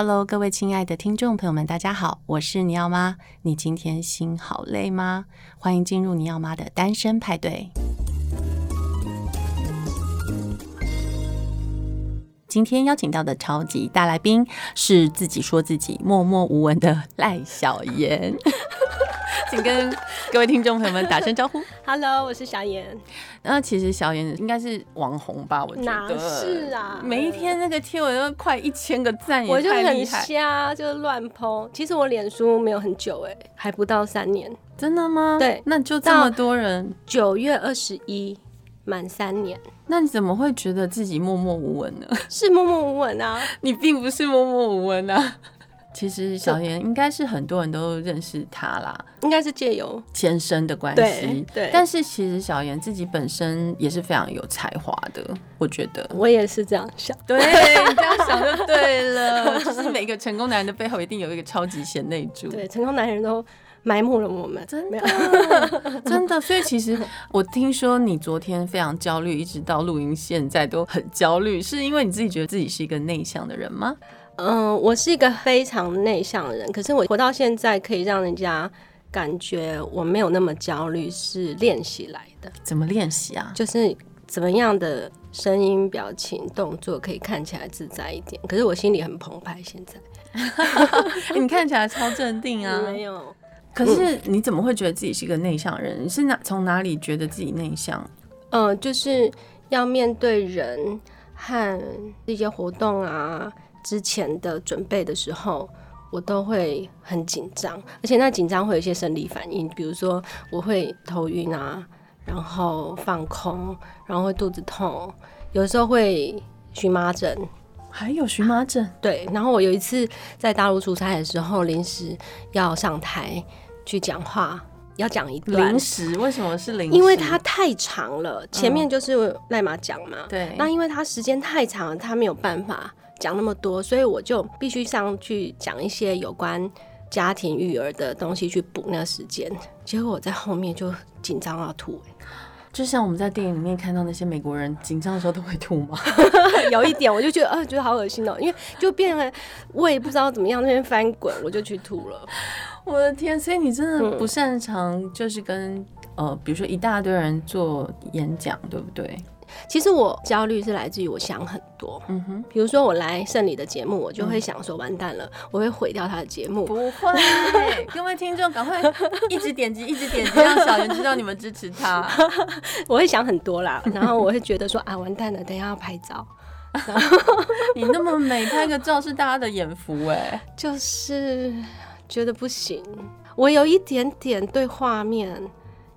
Hello，各位亲爱的听众朋友们，大家好，我是尼奥妈。你今天心好累吗？欢迎进入尼奥妈的单身派对。今天邀请到的超级大来宾是自己说自己默默无闻的赖小妍。请跟各位听众朋友们打声招呼。Hello，我是小妍。那其实小妍应该是网红吧？我觉得哪是啊？每一天那个贴文都快一千个赞，我就很瞎，就是乱 po。其实我脸书没有很久哎，还不到三年。真的吗？对，那就这么多人。九月二十一满三年。那你怎么会觉得自己默默无闻呢？是默默无闻啊，你并不是默默无闻啊。其实小妍应该是很多人都认识他啦，应该是借由前生的关系。对，但是其实小严自己本身也是非常有才华的，我觉得。我也是这样想。对，你这样想就对了。就是每个成功男人的背后一定有一个超级贤内助。对，成功男人都埋没了我们，真的，真的。所以其实我听说你昨天非常焦虑，一直到录音现在都很焦虑，是因为你自己觉得自己是一个内向的人吗？嗯，我是一个非常内向的人，可是我活到现在可以让人家感觉我没有那么焦虑，是练习来的。怎么练习啊？就是怎么样的声音、表情、动作可以看起来自在一点。可是我心里很澎湃，现在。你看起来超镇定啊！没有。可是你怎么会觉得自己是一个内向人？你是哪从哪里觉得自己内向？嗯，就是要面对人和一些活动啊。之前的准备的时候，我都会很紧张，而且那紧张会有一些生理反应，比如说我会头晕啊，然后放空，然后会肚子痛，有时候会荨麻疹，还有荨麻疹。对，然后我有一次在大陆出差的时候，临时要上台去讲话，要讲一段。临时？为什么是临时？因为它太长了，前面就是赖马讲嘛。对。那因为它时间太长了，他没有办法。讲那么多，所以我就必须上去讲一些有关家庭育儿的东西去补那个时间。结果我在后面就紧张到吐，就像我们在电影里面看到那些美国人紧张的时候都会吐吗？有一点，我就觉得，呃，觉得好恶心哦，因为就变了，我也不知道怎么样，那边翻滚，我就去吐了。我的天，所以你真的不擅长，就是跟、嗯、呃，比如说一大堆人做演讲，对不对？其实我焦虑是来自于我想很多，嗯哼，比如说我来胜利的节目，我就会想说完蛋了，嗯、我会毁掉他的节目。不会，各位听众赶快一直点击，一直点击，让小妍知道你们支持他。我会想很多啦，然后我会觉得说 啊，完蛋了，等一下要拍照。你那么美，拍个照是大家的眼福哎，就是觉得不行。我有一点点对画面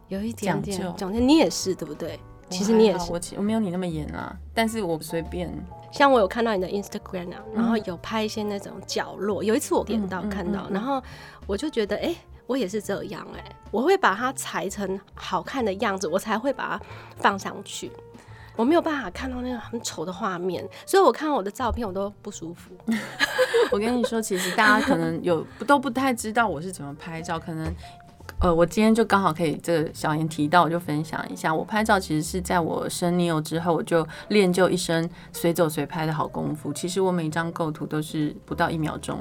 有一点点讲究，你也是对不对？其实你也是，我我没有你那么严啊，但是我随便。像我有看到你的 Instagram 啊，然后有拍一些那种角落。嗯、有一次我点到看到，然后我就觉得，哎、欸，我也是这样哎、欸，我会把它裁成好看的样子，我才会把它放上去。我没有办法看到那个很丑的画面，所以我看到我的照片我都不舒服。我跟你说，其实大家可能有都不太知道我是怎么拍照，可能。呃，我今天就刚好可以这个小妍提到，我就分享一下。我拍照其实是在我生 Neo 之后，我就练就一身随走随拍的好功夫。其实我每张构图都是不到一秒钟。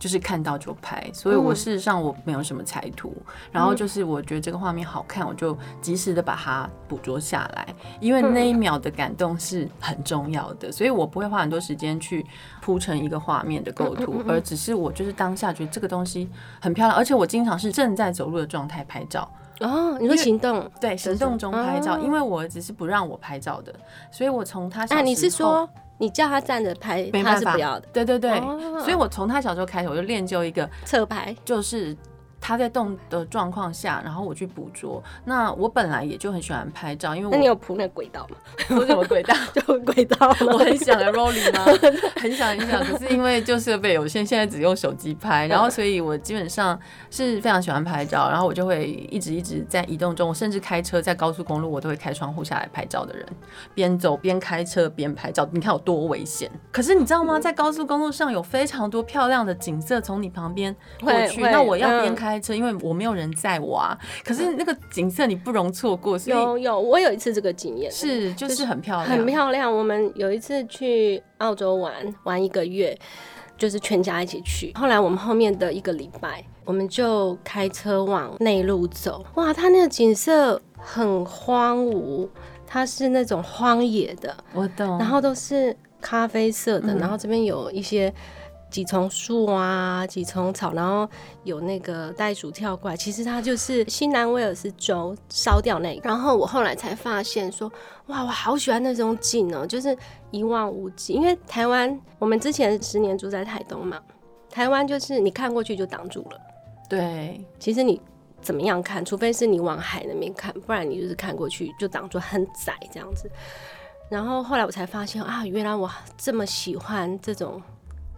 就是看到就拍，所以我事实上我没有什么才图，嗯、然后就是我觉得这个画面好看，我就及时的把它捕捉下来，因为那一秒的感动是很重要的，所以我不会花很多时间去铺成一个画面的构图，而只是我就是当下觉得这个东西很漂亮，而且我经常是正在走路的状态拍照。哦，你说行动？对，行动中拍照，因为我儿子是不让我拍照的，所以我从他小时候，啊，你是说？你叫他站着拍，他是不要的。对对对，哦、所以我从他小时候开始，我就练就一个侧拍，就是。他在动的状况下，然后我去捕捉。那我本来也就很喜欢拍照，因为我那你有铺那个轨道吗？铺什么轨道？就轨道。我很想来 rolling 吗？很想很想，可是因为就设备有限，现在只用手机拍。然后，所以我基本上是非常喜欢拍照，然后我就会一直一直在移动中，我甚至开车在高速公路，我都会开窗户下来拍照的人，边走边开车边拍照。你看有多危险？可是你知道吗？在高速公路上有非常多漂亮的景色从你旁边过去，那我要边开。开车，因为我没有人载我啊。可是那个景色你不容错过。所以有有，我有一次这个经验，是就是很漂亮，很漂亮。我们有一次去澳洲玩玩一个月，就是全家一起去。后来我们后面的一个礼拜，我们就开车往内陆走。哇，它那个景色很荒芜，它是那种荒野的，我懂。然后都是咖啡色的，嗯、然后这边有一些。几丛树啊，几丛草，然后有那个袋鼠跳过来，其实它就是新南威尔士州烧掉那个。然后我后来才发现说，哇，我好喜欢那种景哦，就是一望无际。因为台湾，我们之前十年住在台东嘛，台湾就是你看过去就挡住了。对，其实你怎么样看，除非是你往海那边看，不然你就是看过去就挡住，很窄这样子。然后后来我才发现啊，原来我这么喜欢这种。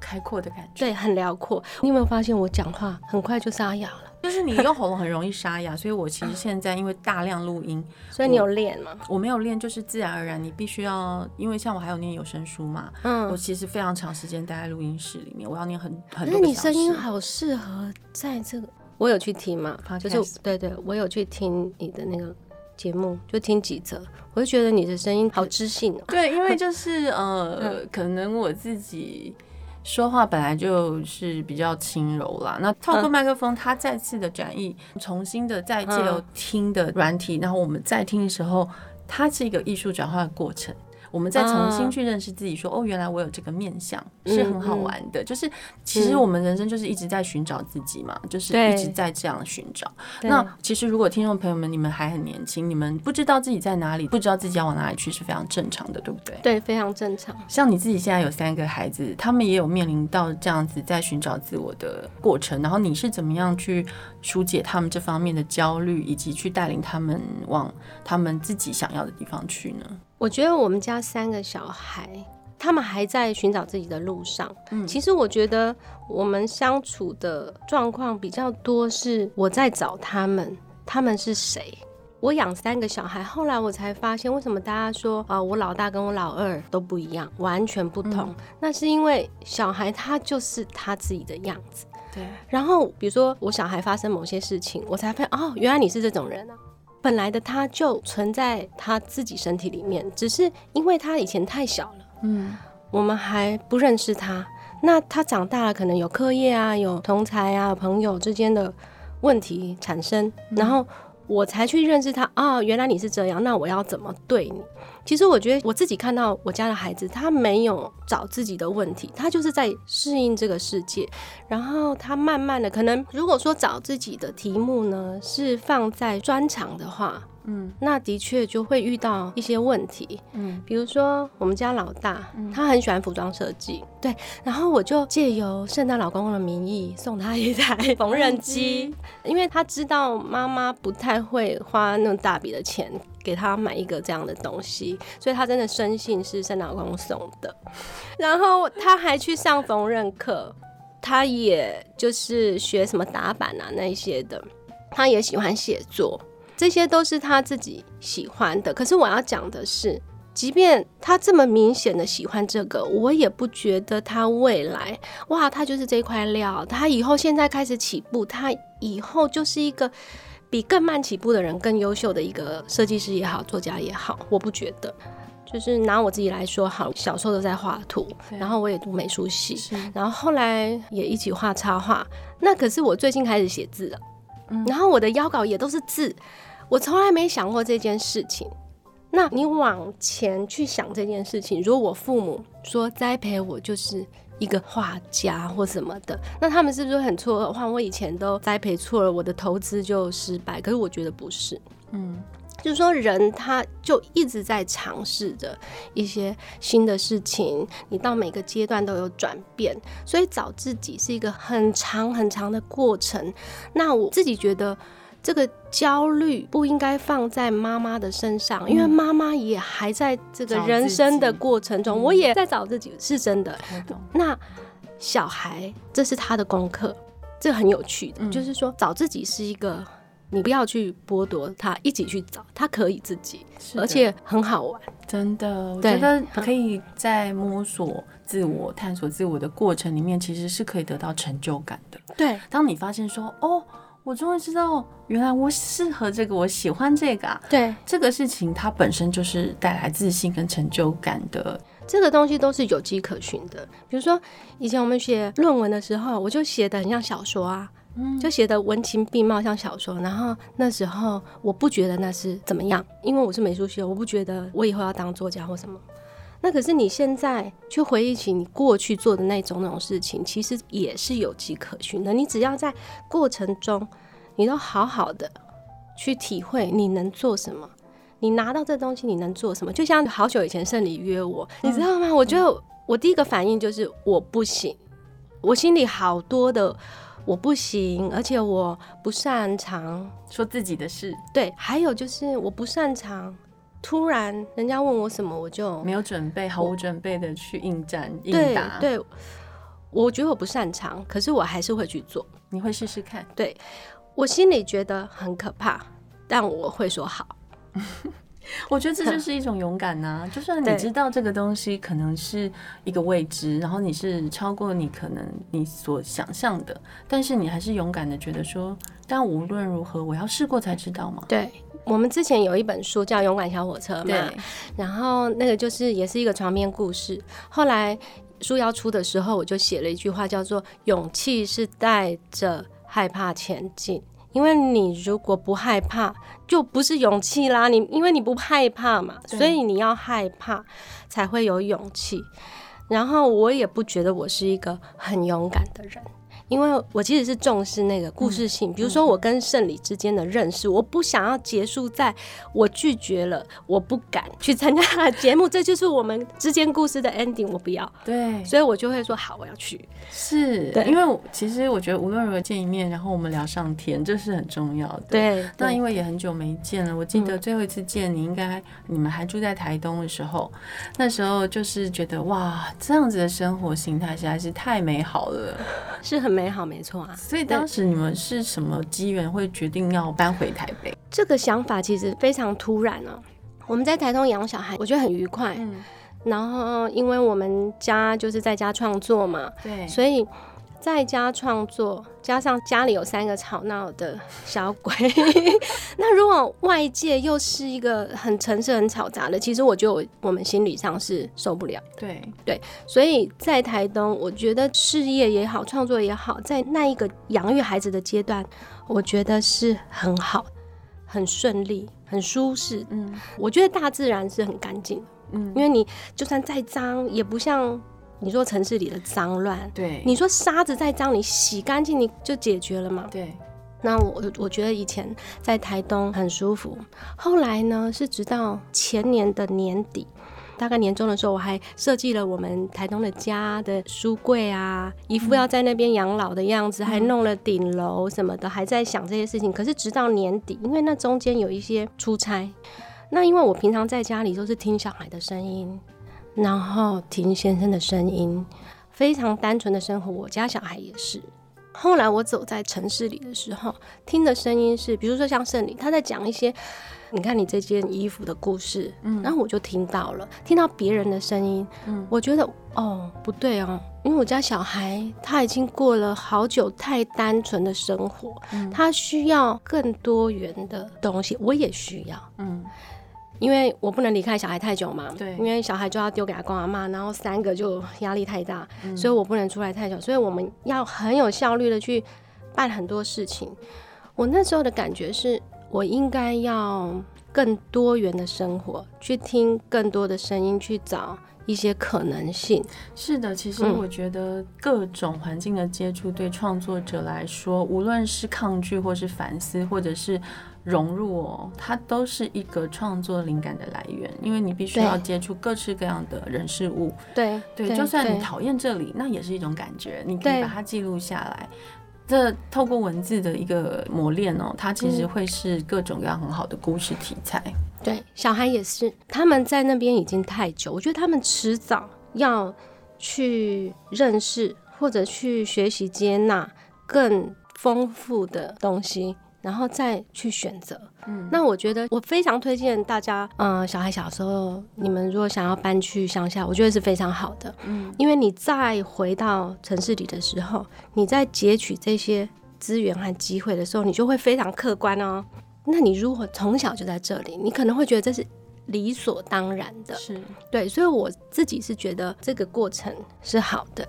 开阔的感觉，对，很辽阔。你有没有发现我讲话很快就沙哑了？就是你用喉咙很容易沙哑，所以我其实现在因为大量录音，所以你有练吗？我没有练，就是自然而然。你必须要，因为像我还有念有声书嘛，嗯，我其实非常长时间待在录音室里面，我要念很很多。那你声音好适合在这个，我有去听嘛，Podcast 就是对对，我有去听你的那个节目，就听几则，我就觉得你的声音好知性哦。对，因为就是呃，嗯、可能我自己。说话本来就是比较轻柔啦，那透过麦克风，它再次的转译，重新的再借由听的软体，然后我们再听的时候，它是一个艺术转化的过程。我们再重新去认识自己说，说哦，原来我有这个面相，是很好玩的。就是其实我们人生就是一直在寻找自己嘛，嗯、就是一直在这样寻找。那其实如果听众朋友们你们还很年轻，你们不知道自己在哪里，不知道自己要往哪里去，是非常正常的，对不对？对，非常正常。像你自己现在有三个孩子，他们也有面临到这样子在寻找自我的过程，然后你是怎么样去疏解他们这方面的焦虑，以及去带领他们往他们自己想要的地方去呢？我觉得我们家三个小孩，他们还在寻找自己的路上。嗯，其实我觉得我们相处的状况比较多是我在找他们，他们是谁？我养三个小孩，后来我才发现为什么大家说啊，我老大跟我老二都不一样，完全不同。嗯，那是因为小孩他就是他自己的样子。对。然后比如说我小孩发生某些事情，我才发现哦，原来你是这种人啊。本来的他就存在他自己身体里面，只是因为他以前太小了，嗯，我们还不认识他。那他长大了，可能有课业啊，有同才啊，朋友之间的问题产生，然后。我才去认识他啊、原来你是这样，那我要怎么对你？其实我觉得我自己看到我家的孩子，他没有找自己的问题，他就是在适应这个世界，然后他慢慢的，可能如果说找自己的题目呢，是放在专长的话。嗯，那的确就会遇到一些问题。嗯，比如说我们家老大，嗯、他很喜欢服装设计，对，然后我就借由圣诞老公公的名义送他一台缝纫机，因为他知道妈妈不太会花那么大笔的钱给他买一个这样的东西，所以他真的深信是圣诞老公公送的。然后他还去上缝纫课，他也就是学什么打板啊那一些的，他也喜欢写作。这些都是他自己喜欢的，可是我要讲的是，即便他这么明显的喜欢这个，我也不觉得他未来哇，他就是这块料。他以后现在开始起步，他以后就是一个比更慢起步的人更优秀的一个设计师也好，作家也好，我不觉得。就是拿我自己来说好，小时候都在画图，然后我也读美术系，然后后来也一起画插画。那可是我最近开始写字了，嗯、然后我的邀稿也都是字。我从来没想过这件事情。那你往前去想这件事情，如果我父母说栽培我就是一个画家或什么的，那他们是不是很错愕？话我以前都栽培错了，我的投资就失败。可是我觉得不是，嗯，就是说人他就一直在尝试着一些新的事情，你到每个阶段都有转变，所以找自己是一个很长很长的过程。那我自己觉得。这个焦虑不应该放在妈妈的身上，因为妈妈也还在这个人生的过程中，我也在找自己，是真的。那小孩，这是他的功课，这很有趣的，就是说找自己是一个，你不要去剥夺他，一起去找，他可以自己，而且很好玩，真的。我觉得可以在摸索自我、探索自我的过程里面，其实是可以得到成就感的。对，当你发现说，哦。我终于知道，原来我适合这个，我喜欢这个啊。对，这个事情它本身就是带来自信跟成就感的这个东西都是有迹可循的。比如说，以前我们写论文的时候，我就写的很像小说啊，就写得文情并茂，像小说。然后那时候我不觉得那是怎么样，因为我是美术系，我不觉得我以后要当作家或什么。那可是你现在去回忆起你过去做的那种那种事情，其实也是有迹可循的。你只要在过程中，你都好好的去体会你能做什么，你拿到这东西你能做什么。就像好久以前胜理约我，你知道吗？我觉得我第一个反应就是我不行，我心里好多的我不行，而且我不擅长说自己的事。对，还有就是我不擅长。突然，人家问我什么，我就没有准备，毫无准备的去应战应答。对，对，我觉得我不擅长，可是我还是会去做。你会试试看？对，我心里觉得很可怕，但我会说好。我觉得这就 是一种勇敢呐、啊。就算你知道这个东西可能是一个未知，然后你是超过你可能你所想象的，但是你还是勇敢的觉得说，但无论如何，我要试过才知道嘛。对。我们之前有一本书叫《勇敢小火车》嘛，对，然后那个就是也是一个床边故事。后来书要出的时候，我就写了一句话，叫做“勇气是带着害怕前进”。因为你如果不害怕，就不是勇气啦。你因为你不害怕嘛，所以你要害怕才会有勇气。然后我也不觉得我是一个很勇敢的人。因为我其实是重视那个故事性，嗯、比如说我跟胜理之间的认识，嗯、我不想要结束在我拒绝了，我不敢去参加他的节目，这就是我们之间故事的 ending，我不要。对，所以我就会说好，我要去。是，对，因为其实我觉得无论如何见一面，然后我们聊上天，这是很重要的。对，那因为也很久没见了，我记得最后一次见你，应该你们还住在台东的时候，那时候就是觉得哇，这样子的生活形态实在是太美好了，是很美。美好，没错啊。所以当时你们是什么机缘会决定要搬回台北？这个想法其实非常突然哦。我们在台东养小孩，我觉得很愉快。嗯。然后因为我们家就是在家创作嘛，对，所以。在家创作，加上家里有三个吵闹的小鬼，那如果外界又是一个很城市、很嘈杂的，其实我觉得我们心理上是受不了。对对，所以在台东，我觉得事业也好，创作也好，在那一个养育孩子的阶段，我觉得是很好、很顺利、很舒适。嗯，我觉得大自然是很干净。嗯，因为你就算再脏，也不像。你说城市里的脏乱，对，你说沙子再脏，你洗干净你就解决了嘛？对。那我我觉得以前在台东很舒服，后来呢是直到前年的年底，大概年终的时候，我还设计了我们台东的家的书柜啊，一副要在那边养老的样子，嗯、还弄了顶楼什么的，还在想这些事情。可是直到年底，因为那中间有一些出差，那因为我平常在家里都是听小孩的声音。然后听先生的声音，非常单纯的生活。我家小孩也是。后来我走在城市里的时候，听的声音是，比如说像胜理，他在讲一些，你看你这件衣服的故事，嗯，然后我就听到了，听到别人的声音，嗯，我觉得哦不对哦，因为我家小孩他已经过了好久太单纯的生活，嗯，他需要更多元的东西，我也需要，嗯。因为我不能离开小孩太久嘛，对，因为小孩就要丢给阿公阿妈，然后三个就压力太大，嗯，所以我不能出来太久，所以我们要很有效率的去办很多事情。我那时候的感觉是，我应该要更多元的生活，去听更多的声音，去找一些可能性。是的，其实我觉得各种环境的接触对创作者来说，嗯，无论是抗拒，或是反思，或者是。融入哦，它都是一个创作灵感的来源，因为你必须要接触各式各样的人事物。对对，对，就算你讨厌这里，那也是一种感觉，你可以把它记录下来。这透过文字的一个磨练哦，它其实会是各种各样很好的故事题材。对，小孩也是，他们在那边已经太久，我觉得他们迟早要去认识或者去学习接纳更丰富的东西。然后再去选择，嗯，那我觉得我非常推荐大家，嗯、呃，小孩小时候，你们如果想要搬去乡下，我觉得是非常好的，嗯，因为你再回到城市里的时候，你在截取这些资源和机会的时候，你就会非常客观哦。那你如果从小就在这里，你可能会觉得这是理所当然的。是对，所以我自己是觉得这个过程是好的。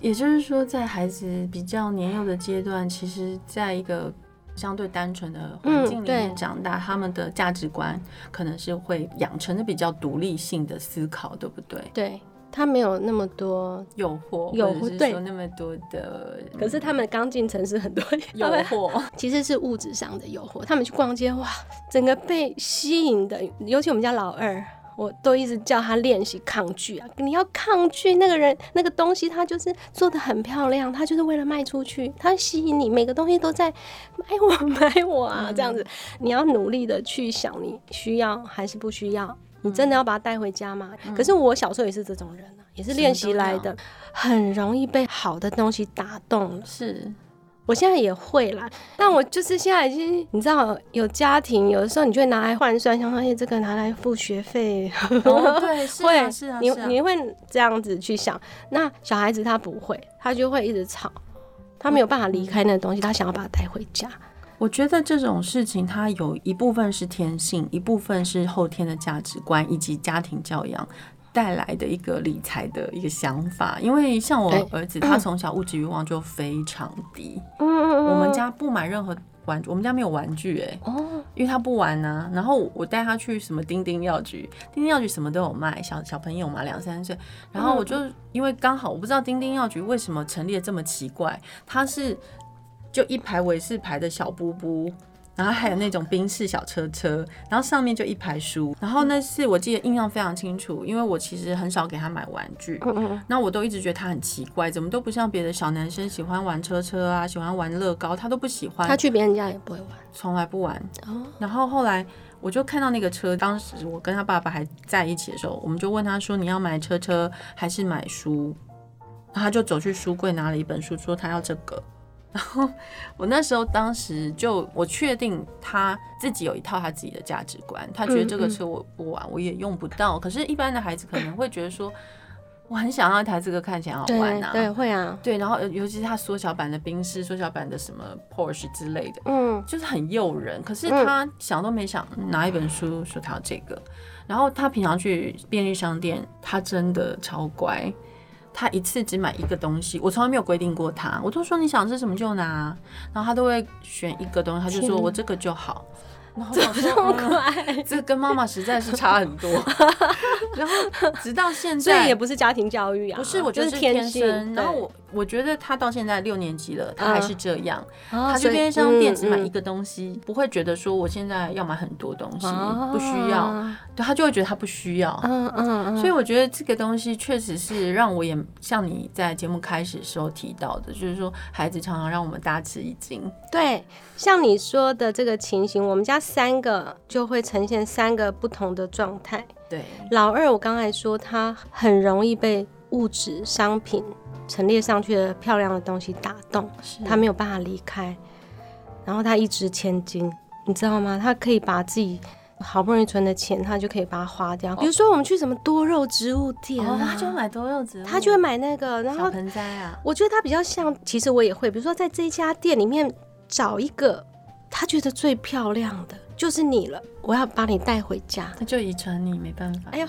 也就是说，在孩子比较年幼的阶段，其实在一个相对单纯的环境里面长大，嗯、他们的价值观可能是会养成的比较独立性的思考，对不对？对。他没有那么多诱惑，诱惑对，那么多的。可是他们刚进城市，很多诱惑，其实是物质上的诱惑。他们去逛街，哇，整个被吸引的。尤其我们家老二，我都一直叫他练习抗拒啊！你要抗拒那个人，那个东西，他就是做的很漂亮，他就是为了卖出去，他吸引你，每个东西都在买我买我啊，嗯、这样子。你要努力的去想，你需要还是不需要。你真的要把它带回家吗？嗯、可是我小时候也是这种人啊，也是练习来的，很容易被好的东西打动了。是，我现在也会啦，但我就是现在已经，你知道，有家庭，有的时候你就会拿来换算，想说，哎，这个拿来付学费，哦、对，是啊，是啊，你你会这样子去想。那小孩子他不会，他就会一直吵，他没有办法离开那个东西，他想要把它带回家。我觉得这种事情，它有一部分是天性，一部分是后天的价值观以及家庭教养带来的一个理财的一个想法。因为像我儿子，他 从小物质欲望就非常低。嗯，我们家不买任何玩具，我们家没有玩具哎。哦。因为他不玩呢。然后我带他去什么丁丁药局，丁丁药局什么都有卖，小小朋友嘛，两三岁。然后我就因为刚好我不知道丁丁药局为什么成立的这么奇怪，他是。就一排伟士牌的小布布，然后还有那种宾士小车车，然后上面就一排书。然后那次我记得印象非常清楚，因为我其实很少给他买玩具，那我都一直觉得他很奇怪，怎么都不像别的小男生喜欢玩车车啊，喜欢玩乐高，他都不喜欢。他去别人家也不会玩，从来不玩。然后后来我就看到那个车，当时我跟他爸爸还在一起的时候，我们就问他说：“你要买车车还是买书？”然后他就走去书柜拿了一本书，说他要这个。然后我那时候当时就我确定他自己有一套他自己的价值观，他觉得这个车我不玩我也用不到。可是，一般的孩子可能会觉得说，我很想要一台这个看起来好玩啊，对，会啊，对。然后尤其是他缩小版的宾士、缩小版的什么 Porsche 之类的，嗯，就是很诱人。可是他想都没想拿一本书说他要这个，然后他平常去便利商店，他真的超乖。他一次只买一个东西，我从来没有规定过他，我都说你想吃什么就拿，然后他都会选一个东西，他就说我这个就好。然后我说这么快，嗯，这个跟妈妈实在是差很多。然后直到现在，这也不是家庭教育啊，不是，我觉得是天生。然后我我觉得他到现在六年级了，他还是这样。他去便利商店只买一个东西，不会觉得说我现在要买很多东西，不需要。对，他就会觉得他不需要。嗯嗯。所以我觉得这个东西确实是让我也像你在节目开始的时候提到的，就是说孩子常常让我们大吃一惊。对，像你说的这个情形，我们家。三个就会呈现三个不同的状态。对，老二我刚才说他很容易被物质商品陈列上去的漂亮的东西打动，他没有办法离开，然后他一掷千金，你知道吗？他可以把自己好不容易存的钱，他就可以把它花掉。哦、比如说我们去什么多肉植物店、啊，他就买多肉植物，他就会买那个，然后小盆栽啊。我觉得他比较像，其实我也会，比如说在这一家店里面找一个。他觉得最漂亮的就是你了，我要把你带回家。他就遗传你，没办法。哎呀，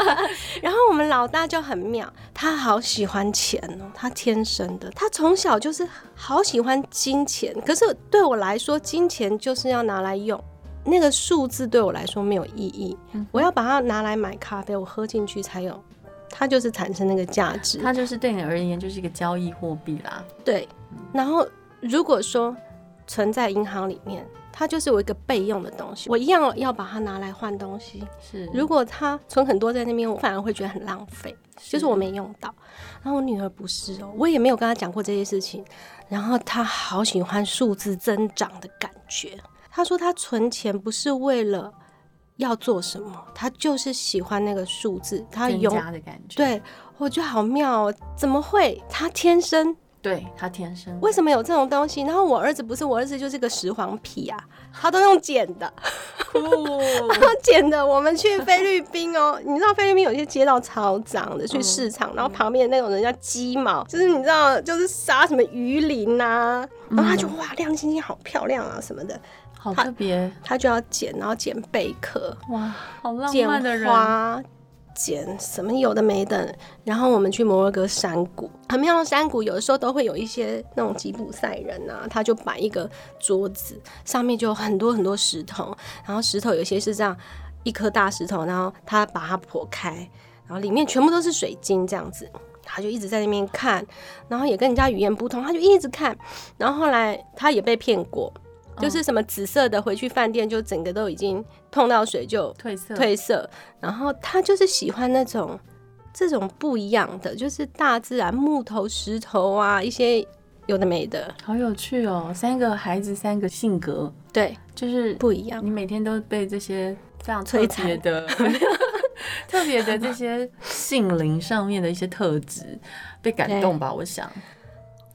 然后我们老大就很妙，他好喜欢钱哦，他天生的，他从小就是好喜欢金钱。可是对我来说，金钱就是要拿来用，那个数字对我来说没有意义。嗯、我要把它拿来买咖啡，我喝进去才有，它就是产生那个价值。它就是对你而言就是一个交易货币啦。对，然后如果说。存在银行里面，它就是有一个备用的东西，我一样要把它拿来换东西。是，如果它存很多在那边，我反而会觉得很浪费，就是我没用到。然后我女儿不是哦，我也没有跟她讲过这些事情。然后她好喜欢数字增长的感觉。她说她存钱不是为了要做什么，她就是喜欢那个数字，她有的感觉。对，我觉得好妙哦，怎么会？她天生。对，他天生为什么有这种东西？然后我儿子不是，我儿子就是个拾黄皮啊，他都用捡的，他捡的。我们去菲律宾哦，你知道菲律宾有些街道超脏的，去市场，然后旁边那种人叫鸡毛，就是你知道，就是杀什么鱼鳞呐，然后他就哇，亮晶晶好漂亮啊什么的，好特别，他就要剪，然后剪贝壳，哇，好浪漫的人，剪花，剪什么有的没的。然后我们去摩洛哥山谷，很漂亮山谷，有的时候都会有一些那种吉普赛人啊，他就摆一个桌子，上面就有很多很多石头，然后石头有些是这样一颗大石头，然后他把它剖开，然后里面全部都是水晶这样子。他就一直在那边看，然后也跟人家语言不通，他就一直看，然后后来他也被骗过，就是什么紫色的，回去饭店就整个都已经碰到水就褪色褪色，然后他就是喜欢那种这种不一样的，就是大自然木头石头啊一些有的没的，好有趣哦，三个孩子三个性格，对，就是不一样，你每天都被这些非常特别的。特别的这些性灵上面的一些特质被感动吧，我想，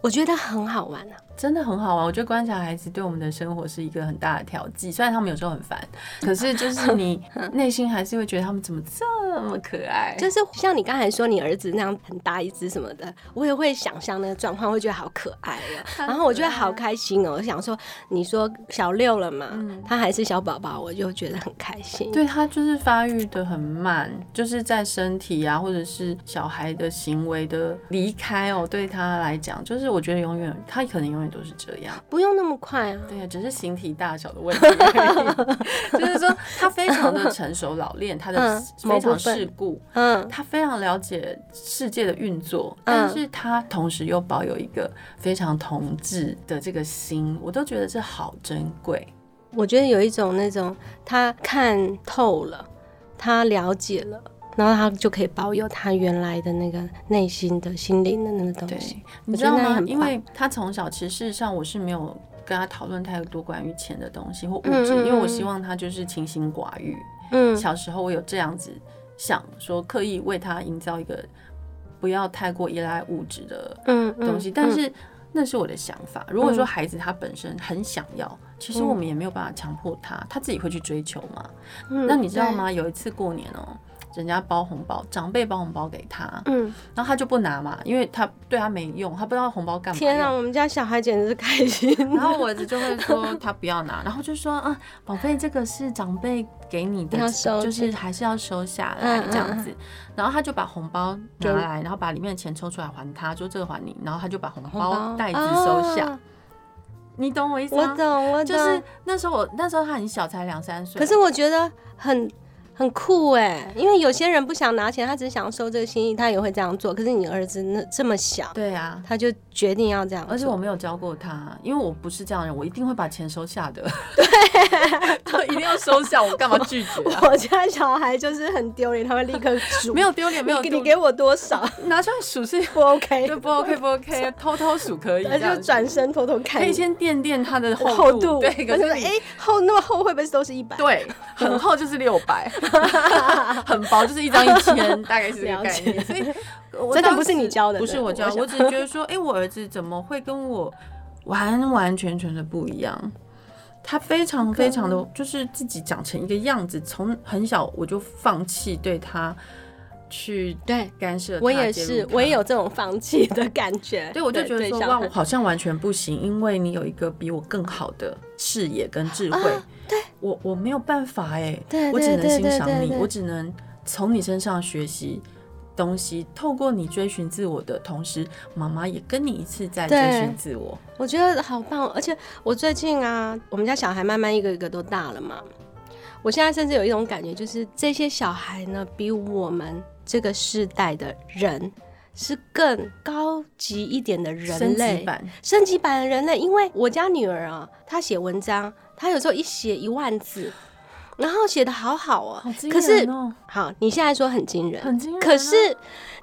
我觉得很好玩啊。真的很好玩，我觉得观察孩子对我们的生活是一个很大的调剂。虽然他们有时候很烦，可是就是你 内心还是会觉得他们怎么这么可爱。就是像你刚才说你儿子那样很大一只什么的，我也会想象那个状况，会觉得好可爱哦。然后我觉得好开心哦。我想说，你说小六了嘛，他还是小宝宝，我就觉得很开心。对，他就是发育的很慢，就是在身体啊，或者是小孩的行为的离开哦，对他来讲，就是我觉得永远他可能永远。都是这样，不用那么快啊。对呀、啊，只是形体大小的问题。就是说，他非常的成熟老练，他的非常世故，嗯，他非常了解世界的运作，嗯，但是他同时又保有一个非常同志的这个心，我都觉得这好珍贵。我觉得有一种那种他看透了，他了解了。然后他就可以保有他原来的那个内心的心灵的那个东西，你知道吗？因为他从小其实事实上我是没有跟他讨论太多关于钱的东西或物质，嗯嗯嗯，因为我希望他就是清心寡欲。嗯，小时候我有这样子想说，刻意为他营造一个不要太过依赖物质的东西，但是那是我的想法。如果说孩子他本身很想要，其实我们也没有办法强迫他，他自己会去追求嘛。嗯，那你知道吗？有一次过年哦。人家包红包，长辈包红包给他，嗯，然后他就不拿嘛，因为他对他没用，他不知道红包干嘛。天啊，我们家小孩简直是开心。然后我儿子就会说他不要拿，然后就说啊，宝贝，这个是长辈给你的，就是还是要收下来这样子。然后他就把红包拿来，然后把里面的钱抽出来还他，说这个还你，然后他就把红包袋子收下。你懂我意思吗？我懂，我懂。就是那时候我那时候他很小，才两三岁。可是我觉得很。很酷哎，因为有些人不想拿钱，他只是想要收这个心意，他也会这样做。可是你儿子那这么小，对啊，他就决定要这样。而且我没有教过他，因为我不是这样的人，我一定会把钱收下的。对，一定要收下，我干嘛拒绝啊？我家小孩就是很丢脸，他会立刻数。没有丢脸，没有。你给我多少？拿出来数是不 OK，对，不 OK，不 OK，偷偷数可以。他就转身偷偷看，可以先垫垫他的厚度。对，可是哎，厚那么厚会不会都是一百？对，很厚就是六百。很薄，就是一张一千，大概是这个概念。所以，真的不是你教的，不是我教，我只是觉得说，哎，我儿子怎么会跟我完完全全的不一样？他非常非常的，就是自己长成一个样子。从很小我就放弃对他去对干涉，我也是，我也有这种放弃的感觉。对，我就觉得说，哇，我好像完全不行，因为你有一个比我更好的视野跟智慧。对，我我没有办法哎，我只能欣赏你，我只能从你身上学习东西，透过你追寻自我的同时，妈妈也跟你一次在追寻自我。我觉得好棒，而且我最近啊，我们家小孩慢慢一个一个都大了嘛，我现在甚至有一种感觉，就是这些小孩呢，比我们这个世代的人是更高级一点的人类，升级版，升级版的人类。因为我家女儿啊，她写文章。她有时候一写一万字，然后写的好好哦。可是，好，你现在说很惊人，很惊人啊。可是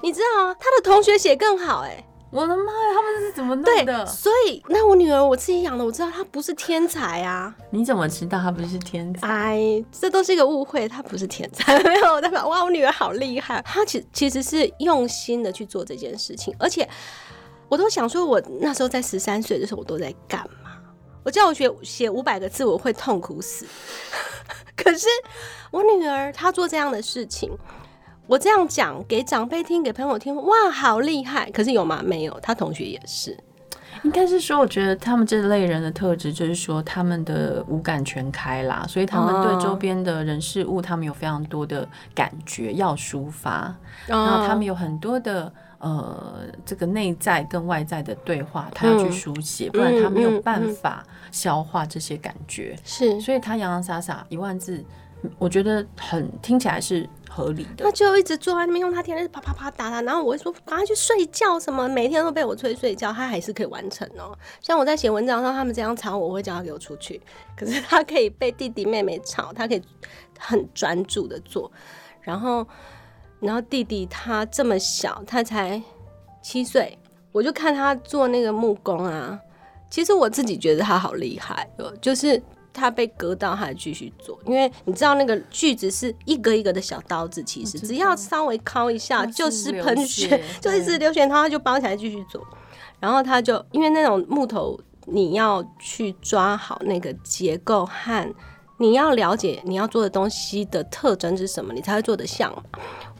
你知道吗？他的同学写更好哎！我的妈呀，他们是怎么弄的？所以，那我女儿我自己养的，我知道她不是天才啊。你怎么知道她不是天才？哎，这都是一个误会，她不是天才。没有，代表哇，我女儿好厉害。她其其实是用心的去做这件事情，而且我都想说，我那时候在十三岁的时候，我都在干嘛？我叫我学写五百个字，我会痛苦死。可是我女儿她做这样的事情，我这样讲给长辈听，给朋友听，哇，好厉害！可是有吗？没有，她同学也是。应该是说，我觉得他们这类人的特质就是说，他们的五感全开啦，所以他们对周边的人事物，他们有非常多的感觉要抒发，然后他们有很多的呃，这个内在跟外在的对话，他要去书写，不然他没有办法消化这些感觉。是，所以他洋洋洒洒一万字，我觉得很听起来是。合理的，他就一直坐在那边，用他天天啪啪啪打他，然后我会说赶快去睡觉什么，每天都被我催睡觉，他还是可以完成哦。像我在写文章，上他们这样吵我，我会叫他给我出去。可是他可以被弟弟妹妹吵，他可以很专注的做。然后，然后弟弟他这么小，他才七岁，我就看他做那个木工啊。其实我自己觉得他好厉害哦，就是。他被割到，他还继续做，因为你知道那个锯子是一个一个的小刀子，其实只要稍微敲一下就是喷血，就一直流血，然后他就包起来继续做。然后他就因为那种木头，你要去抓好那个结构和你要了解你要做的东西的特征是什么你才会做得像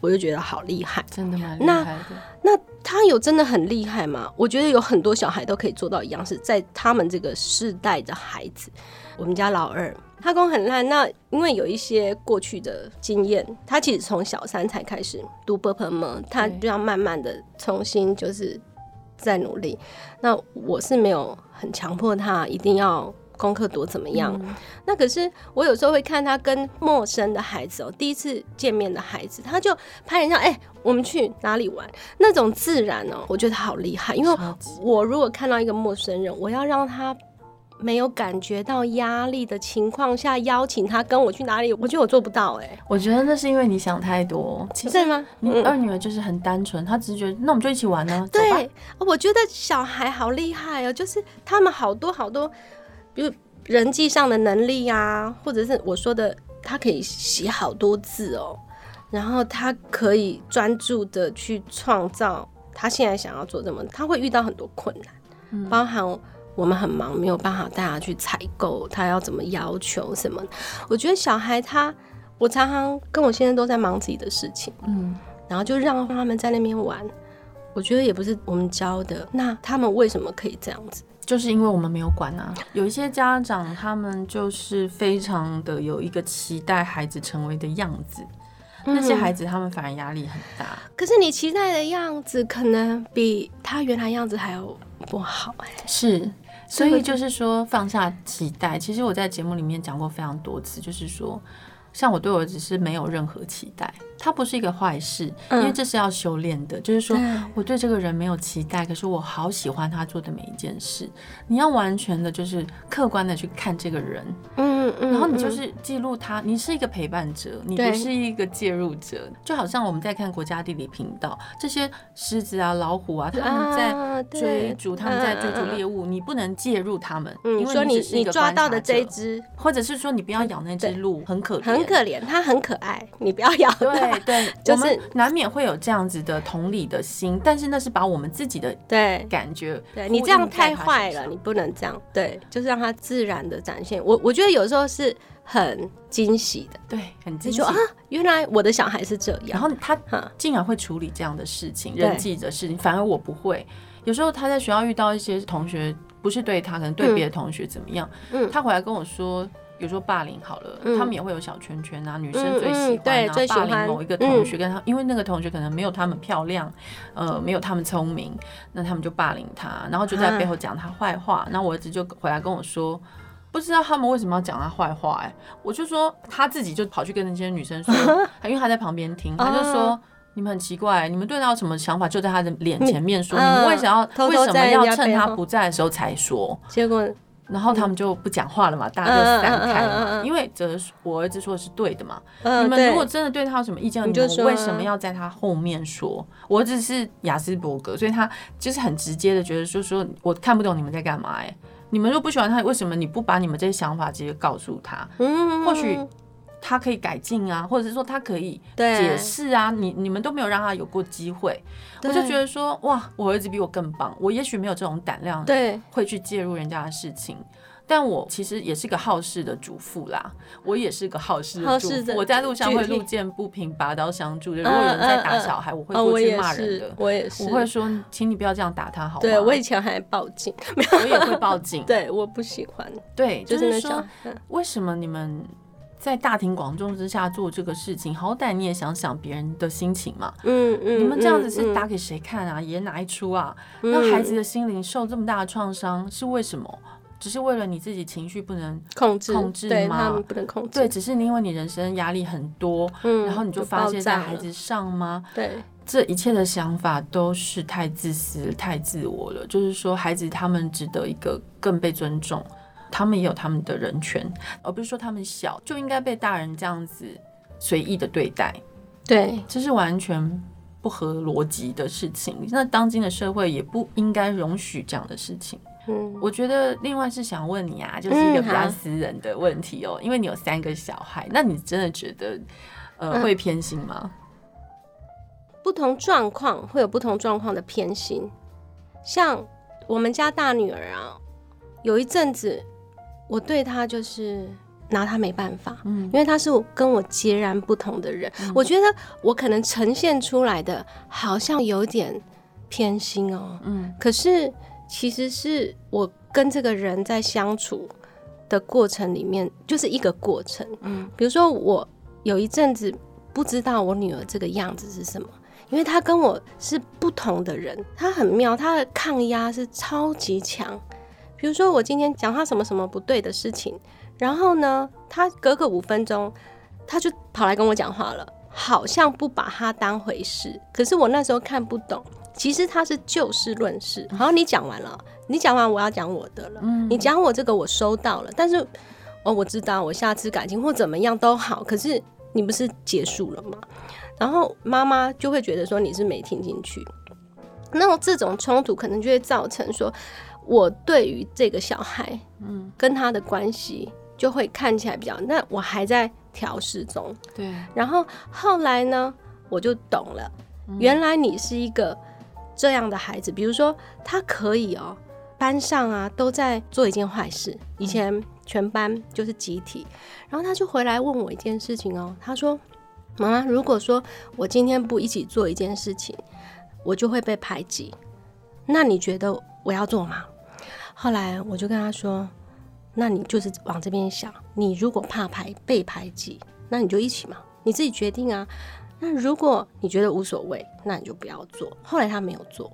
我就觉得好厉害。真的吗那那他有真的很厉害吗？我觉得有很多小孩都可以做到一样是在他们这个世代的孩子。我们家老二他功很烂那因为有一些过去的经验他其实从小三才开始读博朋嘛他就要慢慢的重新就是再努力。那我是没有很强迫他一定要功课多怎么样。嗯、那可是我有时候会看他跟陌生的孩子哦，第一次见面的孩子，他就拍人家，哎、欸，我们去哪里玩？那种自然哦，我觉得好厉害。因为我如果看到一个陌生人，我要让他。没有感觉到压力的情况下邀请他跟我去哪里，我觉得我做不到哎、欸。我觉得那是因为你想太多。其实吗？你二女儿就是很单纯，她只是觉得那我们就一起玩呢。对，我觉得小孩好厉害哦，就是他们好多好多，比如人际上的能力啊，或者是我说的，他可以写好多字哦，然后他可以专注的去创造他现在想要做什么，他会遇到很多困难，嗯、包含。我们很忙，没有办法带他去采购，他要怎么要求什么？我觉得小孩他，我常常跟我先生都在忙自己的事情，嗯，然后就让他们在那边玩。我觉得也不是我们教的，那他们为什么可以这样子？就是因为我们没有管啊。有一些家长，他们就是非常的有一个期待孩子成为的样子，嗯、那些孩子他们反而压力很大。可是你期待的样子，可能比他原来样子还要不好哎、欸。是。所以就是说，放下期待。其实我在节目里面讲过非常多次，就是说，像我对我儿子是没有任何期待。它不是一个坏事，因为这是要修炼的。嗯、就是说，我对这个人没有期待，可是我好喜欢他做的每一件事。你要完全的，就是客观的去看这个人，嗯嗯，然后你就是记录他。你是一个陪伴者，你不是一个介入者。就好像我们在看国家地理频道，这些狮子啊、老虎啊，他们在追逐，他们在追逐猎物，你不能介入他们，因为你。你抓到的这只，或者是说你不要咬那只鹿，很可怜，很可怜，它很可爱，你不要咬。对。对，就是我们难免会有这样子的同理的心，但是那是把我们自己的对感觉，对你这样太坏了，你不能这样，对，就是让它自然的展现。我我觉得有时候是很惊喜的，对，很惊喜。说啊，原来我的小孩是这样，然后他竟然会处理这样的事情，人际的事情，反而我不会。有时候他在学校遇到一些同学，不是对他，可能对别的同学怎么样，嗯，他回来跟我说。比如说霸凌好了，嗯、他们也会有小圈圈啊，女生最喜欢啊，霸凌某一个同学，跟他，嗯、因为那个同学可能没有他们漂亮，呃，没有他们聪明，那他们就霸凌他，然后就在背后讲他坏话。然后我儿子就回来跟我说，不知道他们为什么要讲他坏话，哎，我就说他自己就跑去跟那些女生说，因为他在旁边听，他就说你们很奇怪，你们对他有什么想法，就在他的脸前面说，你们为什么要为什么要趁他不在的时候才说？结果。然后他们就不讲话了嘛，大家就散开了嘛。因为这我儿子说的是对的嘛。你们如果真的对他有什么意见，你们为什么要在他后面说？我儿子是雅斯伯格，所以他就是很直接的觉得，说说我看不懂你们在干嘛哎。你们如果不喜欢他，为什么你不把你们这些想法直接告诉他？或许。他可以改进啊，或者是说他可以解释啊，你你们都没有让他有过机会，我就觉得说哇，我儿子比我更棒，我也许没有这种胆量，对，会去介入人家的事情，但我其实也是个好事的主妇啦，我也是个好事的主妇。我在路上会路见不平拔刀相助的，如果有人在打小孩，我会过去骂人的。我也是，我会说，请你不要这样打他，好吗？对，我以前还报警，我也会报警。对，我不喜欢。对，就是说，为什么你们在大庭广众之下做这个事情？好歹你也想想别人的心情嘛。嗯嗯。你们这样子是打给谁看啊？演哪一出啊？让孩子的心灵受这么大的创伤是为什么？只是为了你自己情绪不能控制控制吗？对，不能控制。对，只是因为你人生压力很多，嗯，然后你就发泄在孩子上吗？对，这一切的想法都是太自私、太自我了。就是说，孩子他们值得一个更被尊重，他们也有他们的人权，而不是说他们小就应该被大人这样子随意的对待。对，这是完全不合逻辑的事情。那当今的社会也不应该容许这样的事情。嗯，我觉得另外是想问你啊，就是一个比较私人的问题哦，因为你有三个小孩，那你真的觉得呃会偏心吗？不同状况会有不同状况的偏心，像我们家大女儿啊，有一阵子我对他就是拿他没办法，嗯，因为他是跟我截然不同的人，我觉得我可能呈现出来的好像有点偏心哦，嗯，可是。其实是我跟这个人在相处的过程里面，就是一个过程。嗯，比如说我有一阵子不知道我女儿这个样子是什么，因为她跟我是不同的人，她很妙，她的抗压是超级强。比如说我今天讲话什么什么不对的事情，然后呢，他隔个五分钟，他就跑来跟我讲话了，好像不把他当回事。可是我那时候看不懂。其实他是就事论事，好，你讲完了，你讲完我要讲我的了。嗯，你讲我这个我收到了，但是哦，我知道我下次改进或怎么样都好。可是你不是结束了吗？然后妈妈就会觉得说你是没听进去，那么这种冲突可能就会造成说，我对于这个小孩，嗯，跟他的关系就会看起来比较，那我还在调试中。对，然后后来呢，我就懂了，原来你是一个。这样的孩子，比如说他可以哦，班上啊都在做一件坏事。以前全班就是集体，然后他就回来问我一件事情哦。他说：“妈妈，如果说我今天不一起做一件事情，我就会被排挤。那你觉得我要做吗？”后来我就跟他说：“那你就是往这边想，你如果怕排被排挤，那你就一起嘛，你自己决定啊。”那如果你觉得无所谓，那你就不要做。后来他没有做，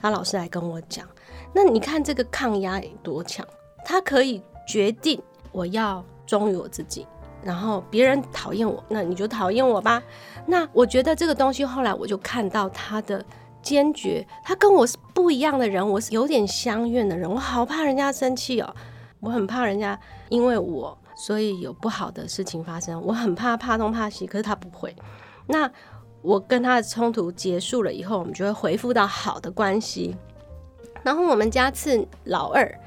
他老师来跟我讲，那你看这个抗压有多强，他可以决定我要忠于我自己，然后别人讨厌我，那你就讨厌我吧。那我觉得这个东西后来我就看到他的坚决，他跟我是不一样的人，我是有点相怨的人，我好怕人家生气哦，我很怕人家因为我所以有不好的事情发生，我很怕怕东怕西，可是他不会。那我跟他的冲突结束了以后，我们就会恢复到好的关系。然后我们家次老二，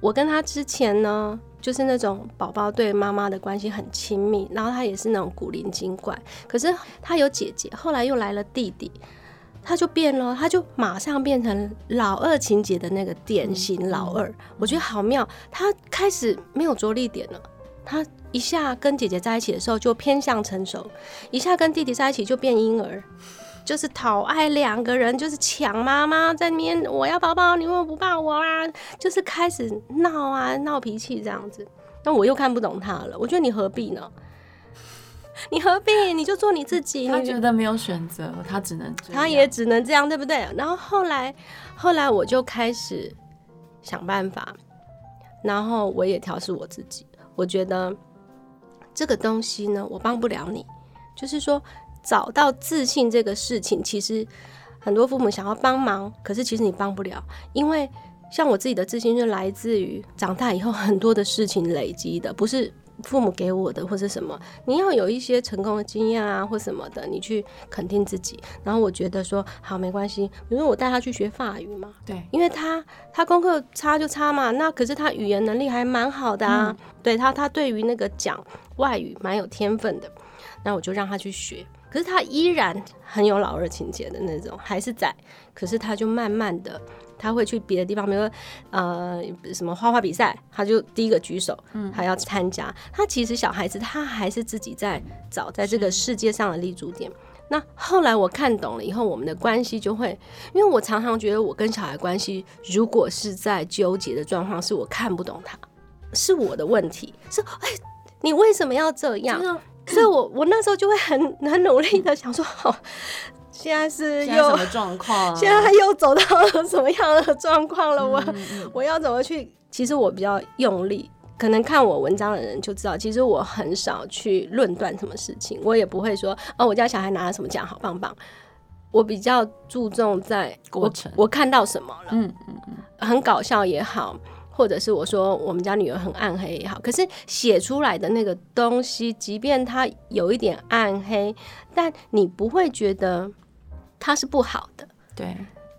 我跟他之前呢，就是那种宝宝对妈妈的关系很亲密，然后他也是那种古灵精怪。可是他有姐姐，后来又来了弟弟，他就变了，他就马上变成老二情节的那个典型老二。我觉得好妙，他开始没有着力点了，他。一下跟姐姐在一起的时候就偏向成熟，一下跟弟弟在一起就变婴儿，就是讨爱两个人就是抢妈妈在那边，我要抱抱你，为什么不抱我啊？就是开始闹啊闹脾气这样子，那我又看不懂他了。我觉得你何必呢？你何必？你就做你自己。他觉得没有选择，他只能他也只能这样，对不对？然后后来后来我就开始想办法，然后我也调试我自己，我觉得。这个东西呢，我帮不了你。就是说，找到自信这个事情，其实很多父母想要帮忙，可是其实你帮不了，因为像我自己的自信，就来自于长大以后很多的事情累积的，不是。父母给我的或是什么，你要有一些成功的经验啊，或什么的，你去肯定自己。然后我觉得说好没关系，比如我带他去学法语嘛，对，因为他他功课差就差嘛，那可是他语言能力还蛮好的啊，嗯、对他他对于那个讲外语蛮有天分的，那我就让他去学。可是他依然很有老二情节的那种，还是在。可是他就慢慢的，他会去别的地方，比如说呃什么画画比赛，他就第一个举手，嗯，还要参加。他其实小孩子他还是自己在找在这个世界上的立足点。那后来我看懂了以后，我们的关系就会，因为我常常觉得我跟小孩关系，如果是在纠结的状况，是我看不懂他，是我的问题，是哎，你为什么要这样？所以我我那时候就会很很努力的想说，哦，现在是又什么状况？现在他又走到了什么样的状况了？我我要怎么去？其实我比较用力，可能看我文章的人就知道，其实我很少去论断什么事情，我也不会说哦，我家小孩拿了什么奖，好棒棒。我比较注重在过程，我看到什么了，嗯嗯嗯，很搞笑也好。或者是我说我们家女儿很暗黑也好，可是写出来的那个东西，即便它有一点暗黑，但你不会觉得它是不好的。对，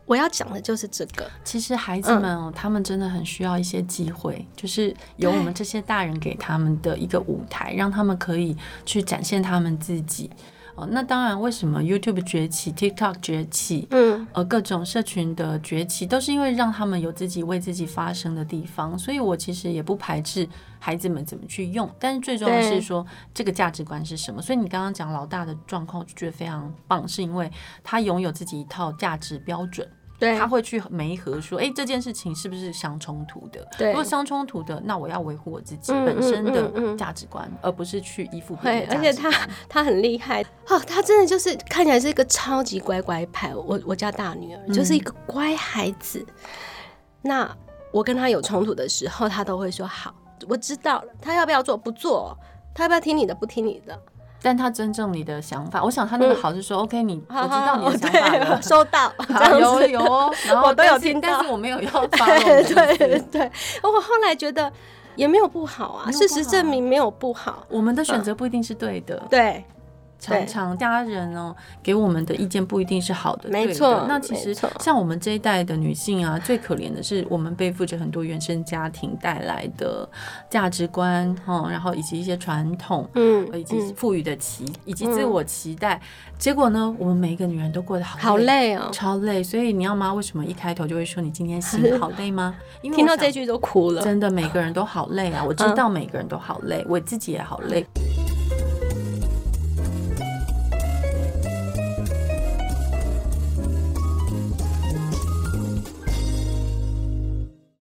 我要讲的就是这个。其实孩子们哦，嗯、他们真的很需要一些机会，就是有我们这些大人给他们的一个舞台，让他们可以去展现他们自己。哦，那当然，为什么 YouTube 崛起，TikTok 崛起，嗯，呃，各种社群的崛起，都是因为让他们有自己为自己发声的地方。所以我其实也不排斥孩子们怎么去用，但是最重要的是说这个价值观是什么。所以你刚刚讲老大的状况，就觉得非常棒，是因为他拥有自己一套价值标准。对，他会去媒合说，哎、欸，这件事情是不是相冲突的？对，如果相冲突的，那我要维护我自己本身的价值观，嗯嗯嗯嗯、而不是去依附别人。而且他他很厉害哦，他真的就是看起来是一个超级乖乖派。我我家大女儿、嗯、就是一个乖孩子。那我跟他有冲突的时候，他都会说好，我知道了。他要不要做？不做。他要不要听你的？不听你的。但他尊重你的想法，我想他那个好是说、嗯、，OK，你我知道你的想法了，收到，有有哦，然后我都有听到，但是我没有要发。对对对，我后来觉得也没有不好啊，好事实证明没有不好，我们的选择不一定是对的，嗯、对。常常家人哦给我们的意见不一定是好的，没错。那其实像我们这一代的女性啊，最可怜的是我们背负着很多原生家庭带来的价值观哈，然后以及一些传统，嗯，以及赋予的期，以及自我期待。结果呢，我们每一个女人都过得好好累哦，超累。所以你要妈为什么一开头就会说你今天心 好累吗？因为听到这句都哭了。真的，每个人都好累啊，我知道每个人都好累，我自己也好累。